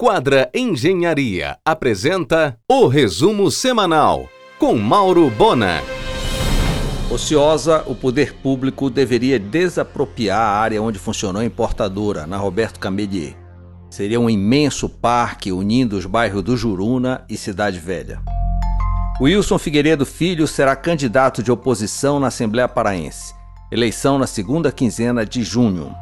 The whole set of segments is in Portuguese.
Quadra Engenharia apresenta o resumo semanal com Mauro Bona. Ociosa, o poder público deveria desapropriar a área onde funcionou a importadora, na Roberto Camelier. Seria um imenso parque unindo os bairros do Juruna e Cidade Velha. Wilson Figueiredo Filho será candidato de oposição na Assembleia Paraense. Eleição na segunda quinzena de junho.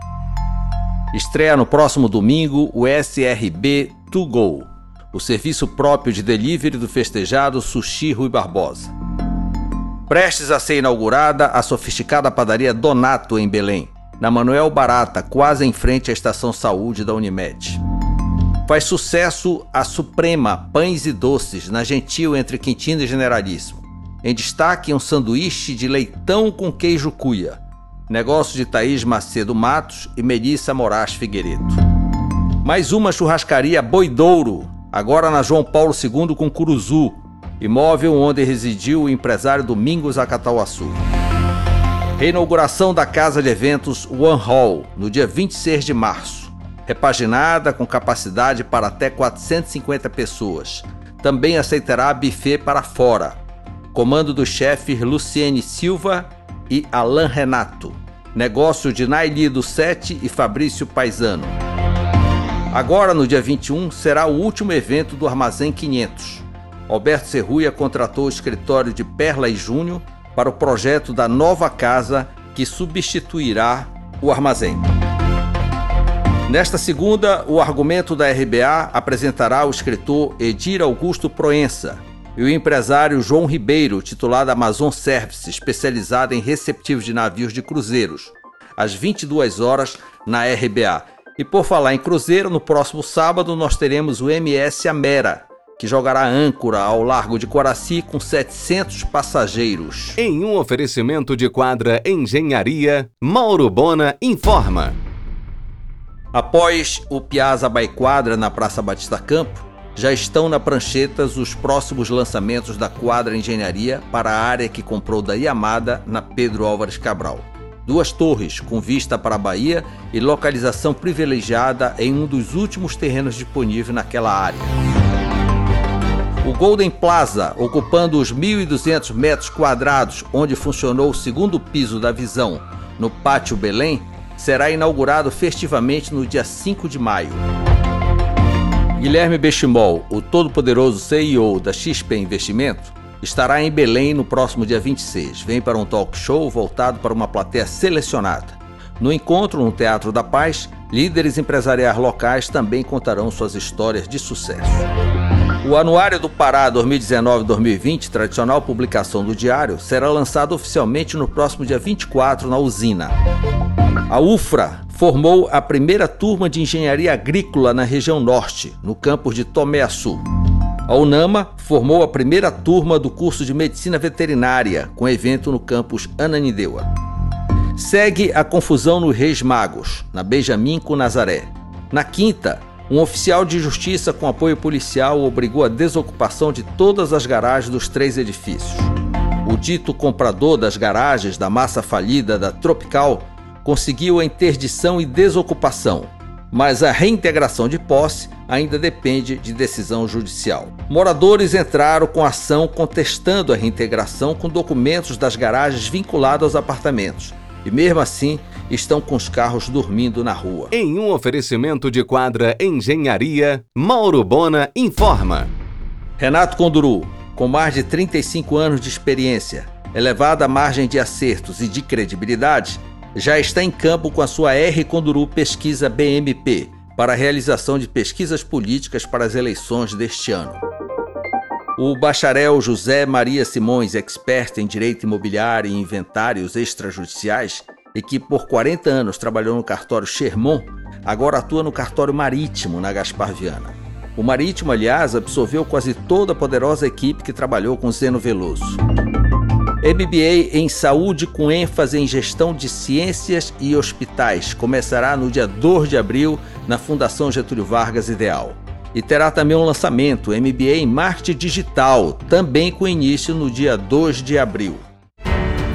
Estreia no próximo domingo o SRB To Go, o serviço próprio de delivery do festejado Sushi Rui Barbosa. Prestes a ser inaugurada a sofisticada padaria Donato em Belém, na Manuel Barata, quase em frente à estação saúde da Unimed. Faz sucesso a Suprema Pães e Doces, na Gentil entre Quintino e Generalíssimo. Em destaque, um sanduíche de leitão com queijo cuia. Negócio de Thaís Macedo Matos e Melissa Moraes Figueiredo. Mais uma churrascaria Boidouro, agora na João Paulo II com Curuzu, imóvel onde residiu o empresário Domingos Acatauaçu. Reinauguração da casa de eventos One Hall, no dia 26 de março repaginada com capacidade para até 450 pessoas. Também aceitará buffet para fora. Comando dos chefes Luciene Silva e Alain Renato. Negócio de Naili do Sete e Fabrício Paisano. Agora, no dia 21, será o último evento do Armazém 500. Alberto Serruia contratou o escritório de Perla e Júnior para o projeto da nova casa que substituirá o armazém. Nesta segunda, o argumento da RBA apresentará o escritor Edir Augusto Proença e o empresário João Ribeiro, titular da Amazon Service, especializada em receptivos de navios de cruzeiros, às 22 horas na RBA. E por falar em cruzeiro, no próximo sábado nós teremos o MS Amera, que jogará âncora ao largo de Coraci com 700 passageiros. Em um oferecimento de quadra Engenharia, Mauro Bona informa. Após o Piazza Baiquadra na Praça Batista Campo, já estão na pranchetas os próximos lançamentos da Quadra Engenharia para a área que comprou da Yamada na Pedro Álvares Cabral. Duas torres com vista para a Bahia e localização privilegiada em um dos últimos terrenos disponíveis naquela área. O Golden Plaza, ocupando os 1.200 metros quadrados onde funcionou o segundo piso da Visão, no Pátio Belém, será inaugurado festivamente no dia 5 de maio. Guilherme Bechimol, o todo-poderoso CEO da XP Investimento, estará em Belém no próximo dia 26. Vem para um talk show voltado para uma plateia selecionada. No encontro no Teatro da Paz, líderes empresariais locais também contarão suas histórias de sucesso. O Anuário do Pará 2019-2020, tradicional publicação do Diário, será lançado oficialmente no próximo dia 24 na usina. A UFRA formou a primeira turma de engenharia agrícola na região norte, no campus de Tomé-Açu. A UNAMA formou a primeira turma do curso de medicina veterinária, com evento no campus Ananindeua. Segue a confusão no Reis Magos, na Benjamin com Nazaré. Na quinta, um oficial de justiça com apoio policial obrigou a desocupação de todas as garagens dos três edifícios. O dito comprador das garagens da massa falida da Tropical conseguiu a interdição e desocupação, mas a reintegração de posse ainda depende de decisão judicial. Moradores entraram com ação contestando a reintegração com documentos das garagens vinculados aos apartamentos. E mesmo assim, estão com os carros dormindo na rua. Em um oferecimento de quadra Engenharia, Mauro Bona informa. Renato Conduru, com mais de 35 anos de experiência, elevada margem de acertos e de credibilidade, já está em campo com a sua R Conduru Pesquisa BMP para a realização de pesquisas políticas para as eleições deste ano. O bacharel José Maria Simões, expert em direito imobiliário e inventários extrajudiciais, e que por 40 anos trabalhou no cartório Sherman, agora atua no cartório Marítimo, na Gaspar Viana. O Marítimo, aliás, absorveu quase toda a poderosa equipe que trabalhou com Zeno Veloso. MBA em Saúde com ênfase em Gestão de Ciências e Hospitais começará no dia 2 de abril na Fundação Getúlio Vargas Ideal. E terá também um lançamento, MBA em Marketing Digital, também com início no dia 2 de abril.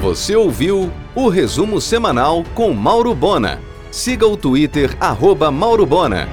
Você ouviu o resumo semanal com Mauro Bona. Siga o Twitter, arroba Mauro Bona.